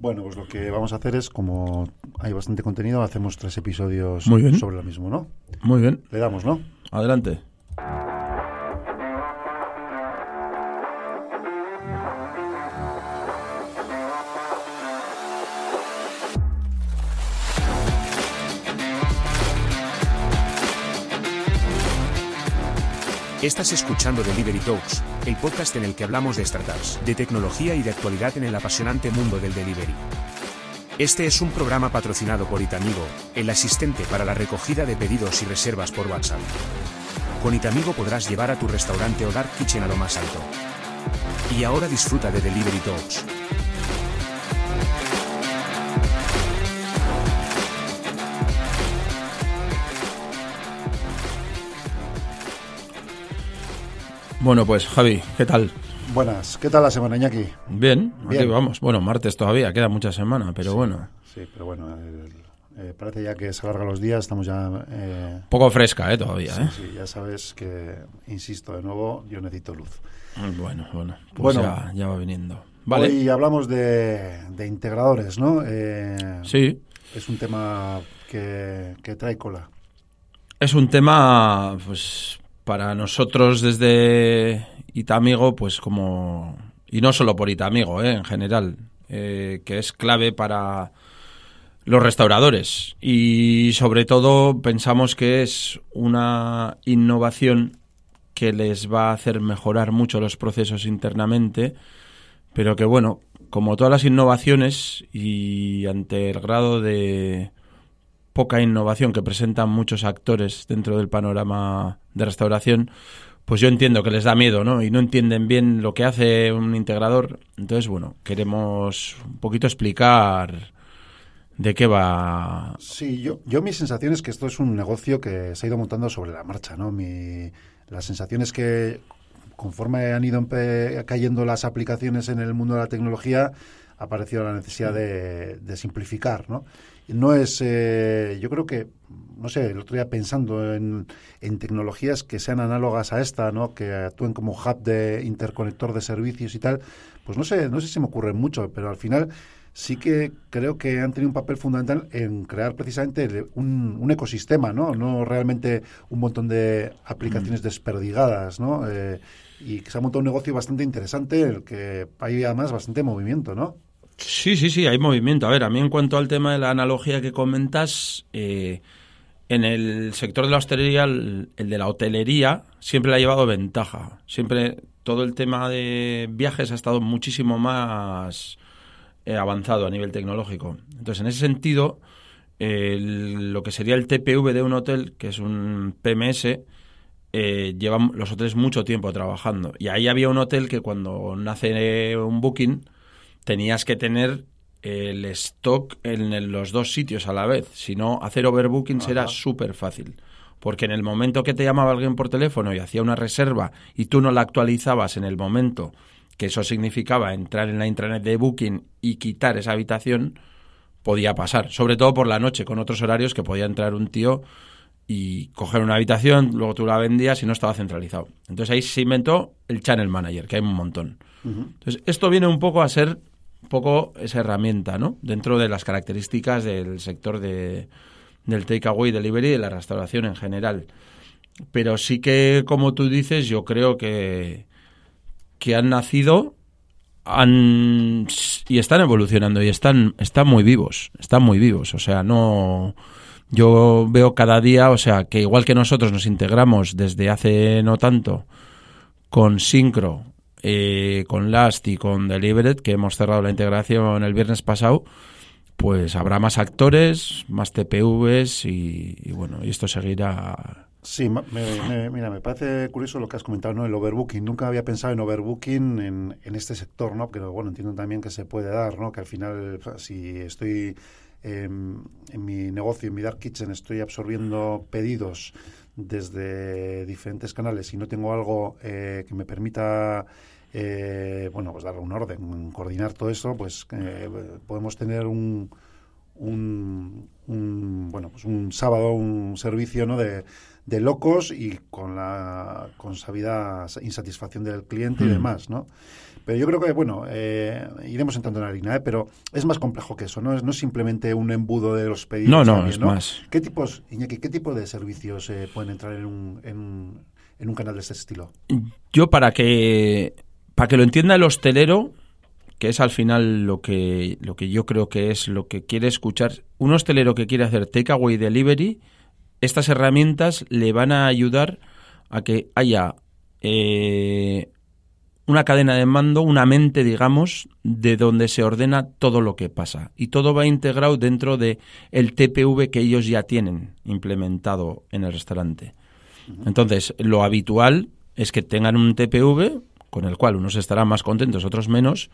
Bueno, pues lo que vamos a hacer es, como hay bastante contenido, hacemos tres episodios Muy bien. sobre lo mismo, ¿no? Muy bien. Le damos, ¿no? Adelante. Estás escuchando Delivery Talks, el podcast en el que hablamos de startups, de tecnología y de actualidad en el apasionante mundo del delivery. Este es un programa patrocinado por Itamigo, el asistente para la recogida de pedidos y reservas por WhatsApp. Con Itamigo podrás llevar a tu restaurante o dark kitchen a lo más alto. Y ahora disfruta de Delivery Talks. Bueno, pues Javi, ¿qué tal? Buenas, ¿qué tal la semana, Iñaki? Bien, Bien. aquí vamos. Bueno, martes todavía, queda mucha semana, pero bueno. Sí, pero bueno, el- eh, parece ya que se alargan los días, estamos ya... eh, Poco fresca, ¿eh? Todavía, sí, ¿eh? sí, ya sabes que, insisto de nuevo, yo necesito luz. Bueno, bueno, pues Bueno. ya, ya va viniendo. Vale. Hoy hablamos de, de integradores, ¿no? Eh, Sí, Es un tema que, que trae cola. es un tema, pues, para nosotros desde Itamigo, pues como... Y no solo por Itamigo, ¿eh? En general, eh, que es clave para los restauradores. Y sobre todo pensamos que es una innovación que les va a hacer mejorar mucho los procesos internamente, pero que bueno, como todas las innovaciones y ante el grado de poca innovación que presentan muchos actores dentro del panorama de restauración, pues yo entiendo que les da miedo, ¿no? Y no entienden bien lo que hace un integrador. Entonces, bueno, queremos un poquito explicar de qué va. Sí, yo, yo mi sensación es que esto es un negocio que se ha ido montando sobre la marcha, ¿no? Mi, la sensación es que conforme han ido cayendo las aplicaciones en el mundo de la tecnología, ha aparecido la necesidad de, de simplificar, ¿no? No es, eh, yo creo que, no sé, el otro día pensando en, en tecnologías que sean análogas a esta, ¿no? Que actúen como hub de interconector de servicios y tal, pues no sé, no sé si me ocurre mucho, pero al final sí que creo que han tenido un papel fundamental en crear precisamente un, un ecosistema, ¿no? No realmente un montón de aplicaciones desperdigadas, ¿no? Eh, y que se ha montado un negocio bastante interesante, en el que hay además bastante movimiento, ¿no? Sí, sí, sí, hay movimiento. A ver, a mí en cuanto al tema de la analogía que comentas, eh, en el sector de la hostelería, el, el de la hotelería, siempre le ha llevado ventaja. Siempre todo el tema de viajes ha estado muchísimo más eh, avanzado a nivel tecnológico. Entonces, en ese sentido, el- lo que sería el TPV de un hotel, que es un PMS, eh, llevan los hoteles mucho tiempo trabajando. Y ahí había un hotel que cuando nace un booking tenías que tener el stock en los dos sitios a la vez. Si no, hacer overbookings era súper fácil. Porque en el momento que te llamaba alguien por teléfono y hacía una reserva y tú no la actualizabas en el momento, que eso significaba entrar en la intranet de Booking y quitar esa habitación, podía pasar. Sobre todo por la noche, con otros horarios que podía entrar un tío y coger una habitación, luego tú la vendías y no estaba centralizado. Entonces ahí se inventó el Channel Manager, que hay un montón. Entonces esto viene un poco a ser poco esa herramienta, ¿no? Dentro de las características del sector de, del takeaway, delivery y de la restauración en general. Pero sí que, como tú dices, yo creo que, que han nacido han y están evolucionando y están están muy vivos, están muy vivos, o sea, no yo veo cada día, o sea, que igual que nosotros nos integramos desde hace no tanto con Syncro, eh, con Last y con Delivered, que hemos cerrado la integración el viernes pasado, pues habrá más actores, más TPVs y, bueno, y esto seguirá Sí, me, me, mira, me parece curioso lo que has comentado, ¿no? El overbooking. Nunca había pensado en overbooking en, en este sector, ¿no? Pero bueno, entiendo también que se puede dar, ¿no? Que al final, si estoy eh, en mi negocio, en mi Dark Kitchen, estoy absorbiendo pedidos desde diferentes canales y no tengo algo eh, que me permita eh, bueno, pues darle un orden, coordinar todo eso, pues eh, podemos tener un, un, un, bueno, pues un sábado, un servicio ¿no? de, de locos y con la con sabida insatisfacción del cliente y Mm. demás, ¿no? Pero yo creo que, bueno, eh, iremos entrando en la harina, ¿eh? pero es más complejo que eso, ¿no? Es, no es simplemente un embudo de los pedidos. No, no, también, es más. ¿Qué tipos, Iñaki, qué tipo de servicios eh, pueden entrar en un, en, en un canal de este estilo? Yo para que para que lo entienda el hostelero, que es al final lo que lo que yo creo que es lo que quiere escuchar, un hostelero que quiere hacer takeaway delivery, estas herramientas le van a ayudar a que haya eh, una cadena de mando, una mente, digamos, de donde se ordena todo lo que pasa. Y todo va integrado dentro de el TPV que ellos ya tienen implementado en el restaurante. Entonces, lo habitual es que tengan un TPV con el cual unos estarán más contentos, otros menos,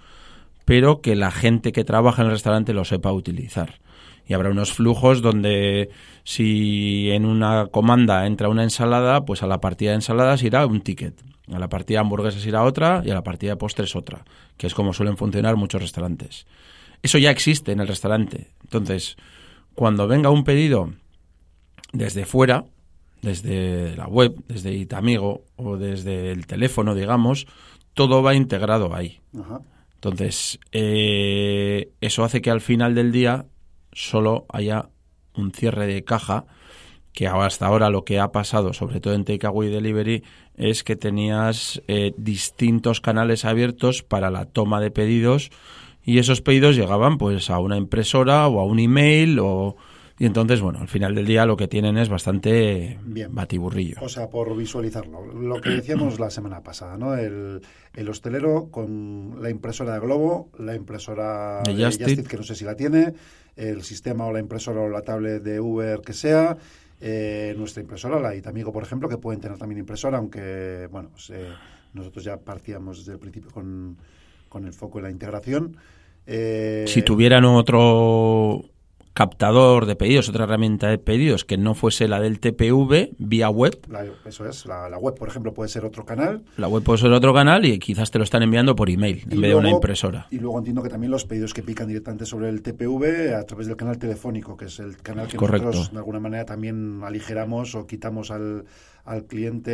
pero que la gente que trabaja en el restaurante lo sepa utilizar. Y habrá unos flujos donde si en una comanda entra una ensalada, pues a la partida de ensaladas irá un ticket. A la partida de hamburguesas irá otra y a la partida de postres otra, que es como suelen funcionar muchos restaurantes. Eso ya existe en el restaurante. Entonces, cuando venga un pedido desde fuera, desde la web, desde Itamigo o desde el teléfono, digamos, todo va integrado ahí. Ajá. Entonces, eh, eso hace que al final del día solo haya un cierre de caja, que hasta ahora lo que ha pasado, sobre todo en Takeaway Delivery, es que tenías eh, distintos canales abiertos para la toma de pedidos y esos pedidos llegaban pues a una impresora o a un email o y entonces bueno al final del día lo que tienen es bastante Bien. batiburrillo O sea, por visualizarlo. Lo que decíamos la semana pasada, ¿no? El, el hostelero con la impresora de Globo, la impresora De de Just Just Eat. Eat, que no sé si la tiene, el sistema o la impresora o la tablet de Uber que sea, eh, nuestra impresora, la Itamigo, por ejemplo, que pueden tener también impresora, aunque, bueno, pues, eh, nosotros ya partíamos desde el principio con, con el foco en la integración. Eh, si tuvieran otro captador de pedidos, otra herramienta de pedidos que no fuese la del TPV vía web, la- eso es, la, la web, por ejemplo, puede ser otro canal. la web puede ser otro canal y quizás te lo están enviando por email en Y vez de una impresora. Y luego entiendo que también los pedidos que pican directamente sobre el TPV a través del canal telefónico, que es el canal que Correcto. nosotros de alguna manera también aligeramos o quitamos al, al cliente,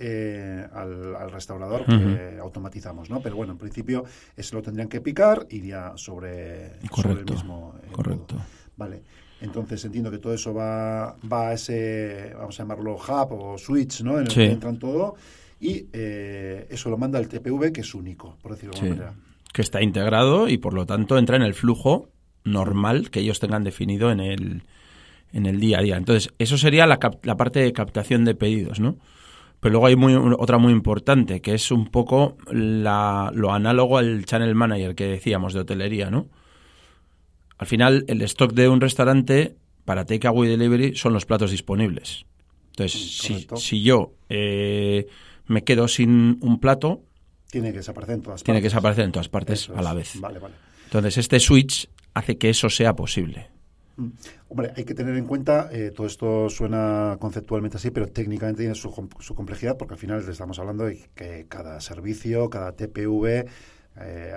eh, al, al restaurador, que automatizamos, ¿no? Pero bueno, en principio ese lo tendrían que picar, iría sobre, sobre el mismo. eh, correcto. modo. Vale. Entonces entiendo que todo eso va, va a ese, vamos a llamarlo hub o switch, ¿no? En el Sí. que entran todo. Y eh, eso lo manda el TPV, que es único, por decirlo de Sí. alguna manera. que está integrado y por lo tanto entra en el flujo normal que ellos tengan definido en el, en el día a día. Entonces, eso sería la, cap- la parte de captación de pedidos, ¿no? Pero luego hay muy, otra muy importante, que es un poco la- lo análogo al channel manager que decíamos de hotelería, ¿no? Al final, el stock de un restaurante para takeaway delivery son los platos disponibles. Entonces, si, correcto. si yo eh, me quedo sin un plato, Tiene que desaparecer en todas tiene que partes. desaparecer en todas partes Eso a la vez. Vale, vale. Entonces, este switch hace que eso sea posible. Hombre, hay que tener en cuenta, eh, todo esto suena conceptualmente así, pero técnicamente tiene su, su complejidad, porque al final le estamos hablando de que cada servicio, cada TPV, eh,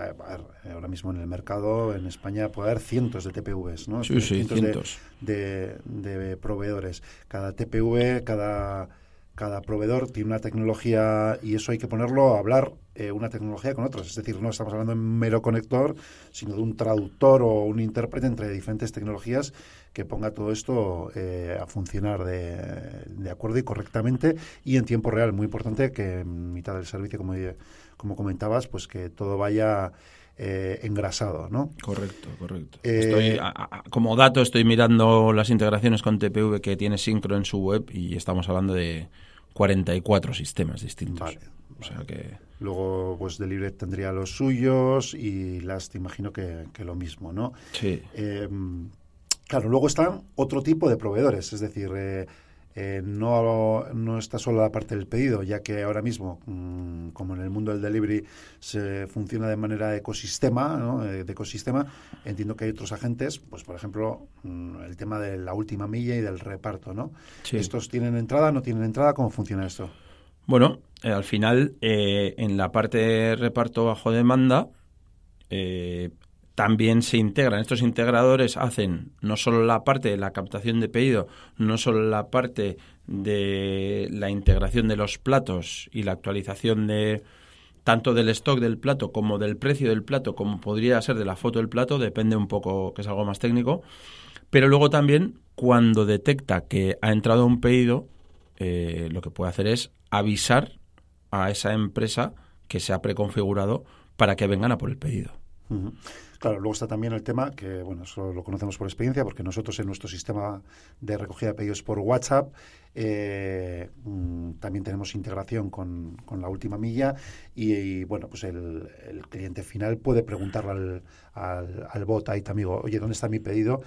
ahora mismo en el mercado, en España, puede haber cientos de TPVs, ¿no? Sí, sí, cientos. De, de proveedores. Cada TPV, cada, cada proveedor tiene una tecnología y eso hay que ponerlo a hablar eh, una tecnología con otras. Es decir, no estamos hablando de un mero conector, sino de un traductor o un intérprete entre diferentes tecnologías que ponga todo esto eh, a funcionar de, de acuerdo y correctamente y en tiempo real. Muy importante que en mitad del servicio, como, como comentabas, pues que todo vaya eh, engrasado, ¿no? Correcto, correcto. Eh, Estoy, a- a- como dato, estoy mirando las integraciones con TPV que tiene Syncro en su web y estamos hablando de 44 sistemas distintos. Vale, O sea que... Luego, pues Delivery tendría los suyos y Last imagino que, que lo mismo, ¿no? Sí. Eh, claro, luego están otro tipo de proveedores, es decir, eh, no, no está solo la parte del pedido, ya que ahora mismo, mm, como en el mundo del delivery se funciona de manera ecosistema, ¿no? Eh, de ecosistema, entiendo que hay otros agentes, pues por ejemplo, mm, el tema de la última milla y del reparto, ¿no? Sí. ¿Estos tienen entrada, no tienen entrada? ¿Cómo funciona esto? Bueno, eh, al final, eh, en la parte de reparto bajo demanda, eh, también se integran. Estos integradores hacen no solo la parte de la captación de pedido, no solo la parte de la integración de los platos y la actualización de tanto del stock del plato como del precio del plato, como podría ser de la foto del plato, depende un poco, que es algo más técnico. Pero luego también, cuando detecta que ha entrado un pedido, eh, lo que puede hacer es avisar a esa empresa que se ha preconfigurado para que vengan a por el pedido. Claro, luego está también el tema que, bueno, eso lo conocemos por experiencia, porque nosotros en nuestro sistema de recogida de pedidos por WhatsApp eh, mm, también tenemos integración con, con la última milla y, bueno, pues el, el cliente final puede preguntarle al, al, al bot, ahí amigo, oye, ¿dónde está mi pedido?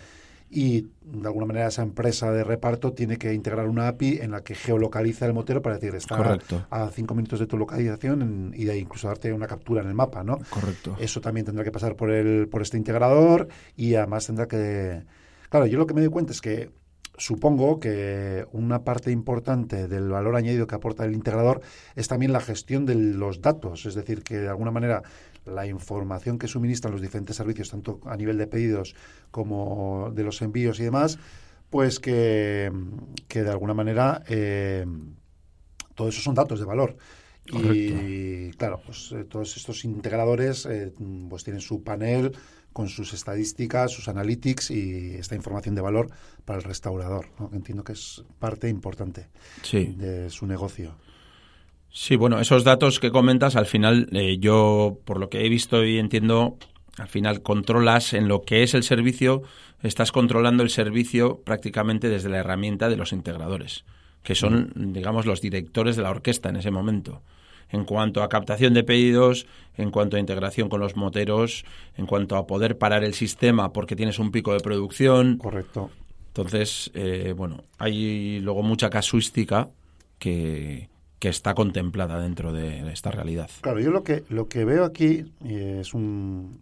Y de alguna manera esa empresa de reparto tiene que integrar una API en la que geolocaliza el motero para decir está Correcto. a cinco minutos de tu localización en- y de incluso darte una captura en el mapa, ¿no? Correcto. Eso también tendrá que pasar por el por este integrador y además tendrá que claro, yo lo que me doy cuenta es que supongo que una parte importante del valor añadido que aporta el integrador es también la gestión de los datos, es decir, que de alguna manera la información que suministran los diferentes servicios, tanto a nivel de pedidos como de los envíos y demás, pues que, que de alguna manera eh, todo eso son datos de valor. Y claro, pues eh, todos estos integradores eh, pues tienen su panel con sus estadísticas, sus analytics y esta información de valor para el restaurador, ¿no? que entiendo que es parte importante Sí. de su negocio. Sí, bueno, esos datos que comentas, al final, eh, yo, por lo que he visto y entiendo, al final controlas en lo que es el servicio, estás controlando el servicio prácticamente desde la herramienta de los integradores, que son, digamos, los directores de la orquesta en ese momento. En cuanto a captación de pedidos, en cuanto a integración con los moteros, en cuanto a poder parar el sistema porque tienes un pico de producción. Correcto. Entonces, eh, bueno, hay luego mucha casuística que, que está contemplada dentro de esta realidad. Claro, yo lo que, lo que veo aquí es un...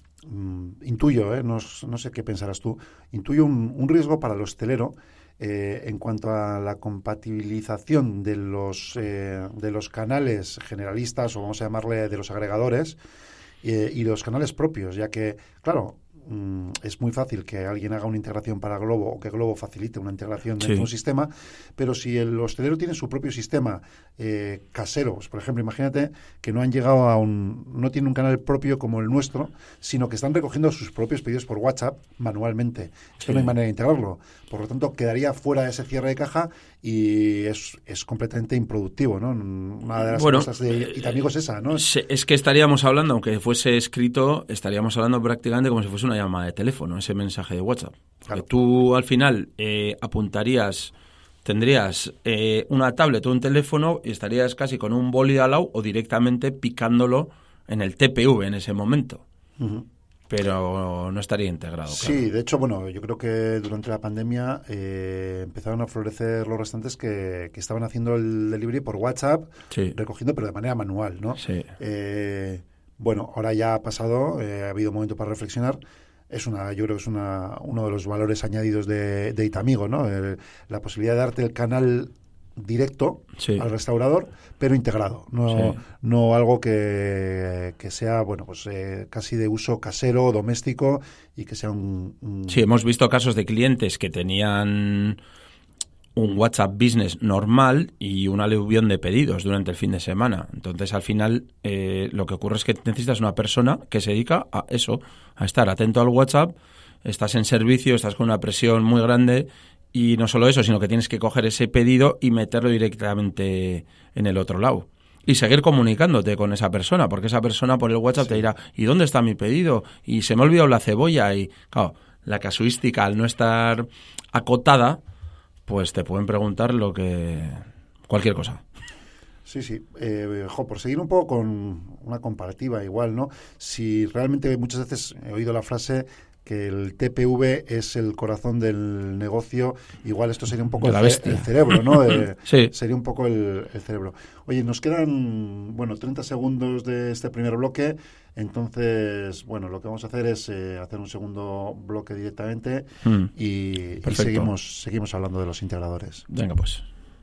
intuyo, ¿eh? no, no sé qué pensarás tú, intuyo un, un riesgo para el hostelero eh, en cuanto a la compatibilización de los, eh, de los canales generalistas, o vamos a llamarle de los agregadores, eh, y los canales propios, ya que, claro, mm, es muy fácil que alguien haga una integración para Globo o que Globo facilite una integración dentro Sí. de un sistema, pero si el hostelero tiene su propio sistema eh, casero, pues, por ejemplo, imagínate que no han llegado a un, no tiene un canal propio como el nuestro, sino que están recogiendo sus propios pedidos por WhatsApp manualmente. Esto no hay manera de integrarlo. Por lo tanto, quedaría fuera de ese cierre de caja y es, es completamente improductivo, ¿no? Una de las Bueno, cosas de Itamigo es esa, ¿no? Es que estaríamos hablando, aunque fuese escrito, estaríamos hablando prácticamente como si fuese una llamada de teléfono, ese mensaje de WhatsApp. Claro. tú al final eh, apuntarías, tendrías eh, una tablet o un teléfono y estarías casi con un boli al lado o directamente picándolo en el TPV en ese momento. Pero no estaría integrado. claro. Sí, de hecho, bueno, yo creo que durante la pandemia eh, empezaron a florecer los restantes que, que estaban haciendo el delivery por WhatsApp, Sí. recogiendo, pero de manera manual, ¿no? Sí. Bueno, ahora ya ha pasado, ha habido un momento para reflexionar. Es una, yo creo que es una, uno de los valores añadidos de, de Itamigo, ¿no? El- la posibilidad de darte el canal directo Sí. al restaurador, pero integrado, no, Sí. no algo que, que sea, bueno, pues eh, casi de uso casero, doméstico y que sea un, un- Sí, hemos visto casos de clientes que tenían un WhatsApp Business normal y un aluvión de pedidos durante el fin de semana. Entonces, al final, eh, lo que ocurre es que necesitas una persona que se dedica a eso, a estar atento al WhatsApp, estás en servicio, estás con una presión muy grande y no solo eso, sino que tienes que coger ese pedido y meterlo directamente en el otro lado. y seguir comunicándote con esa persona, porque esa persona por el WhatsApp te dirá, ¿y dónde está mi pedido? Y se me ha olvidado la cebolla y, claro, la casuística al no estar acotada, pues te pueden preguntar lo que... cualquier cosa. Sí, sí. Eh, jo, por seguir un poco con una comparativa igual, ¿no? Si realmente muchas veces he oído la frase que el TPV es el corazón del negocio, igual esto sería un poco el, cerebro, ¿no? Eh, Sí. Sería un poco el, el cerebro. Oye, nos quedan, bueno, 30 segundos de este primer bloque, entonces, bueno, lo que vamos a hacer es eh, hacer un segundo bloque directamente Mm. y, y seguimos, seguimos hablando de los integradores. Venga, pues.